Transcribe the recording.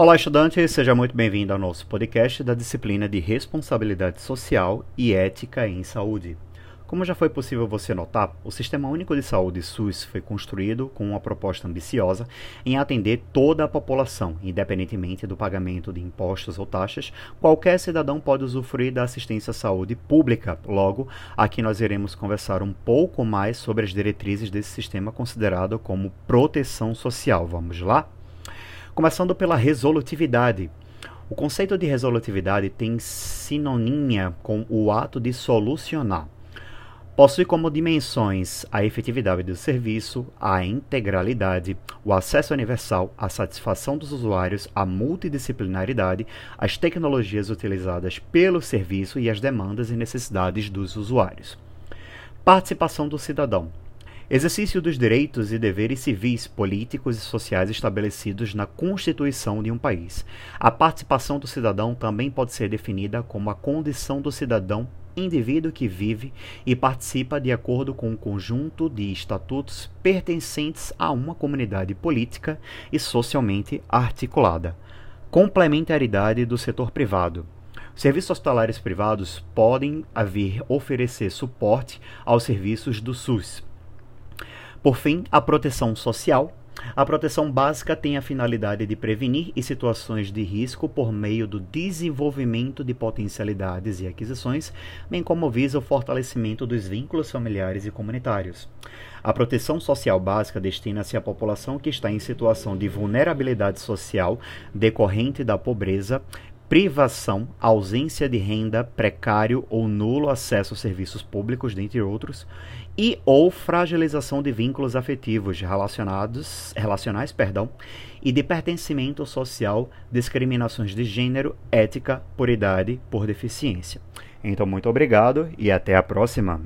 Olá, estudante, seja muito bem-vindo ao nosso podcast da disciplina de Responsabilidade Social e Ética em Saúde. Como já foi possível você notar, o Sistema Único de Saúde SUS foi construído com uma proposta ambiciosa em atender toda a população, independentemente do pagamento de impostos ou taxas. Qualquer cidadão pode usufruir da assistência à saúde pública. Logo, aqui nós iremos conversar um pouco mais sobre as diretrizes desse sistema considerado como proteção social. Vamos lá? Começando pela resolutividade. O conceito de resolutividade tem sinonímia com o ato de solucionar. Possui como dimensões a efetividade do serviço, a integralidade, o acesso universal, a satisfação dos usuários, a multidisciplinaridade, as tecnologias utilizadas pelo serviço e as demandas e necessidades dos usuários. Participação do cidadão. Exercício dos direitos e deveres civis, políticos e sociais estabelecidos na Constituição de um país. A participação do cidadão também pode ser definida como a condição do cidadão indivíduo que vive e participa de acordo com um conjunto de estatutos pertencentes a uma comunidade política e socialmente articulada. Complementaridade do setor privado. Serviços hospitalares privados podem vir oferecer suporte aos serviços do SUS, por fim, a proteção social. A proteção básica tem a finalidade de prevenir situações de risco por meio do desenvolvimento de potencialidades e aquisições, bem como visa o fortalecimento dos vínculos familiares e comunitários. A proteção social básica destina-se à população que está em situação de vulnerabilidade social decorrente da pobreza, privação, ausência de renda, precário ou nulo acesso a serviços públicos, dentre outros, e ou fragilização de vínculos afetivos relacionados, relacionais, perdão, e de pertencimento social, discriminações de gênero, ética, por idade, por deficiência. Então, muito obrigado e até a próxima.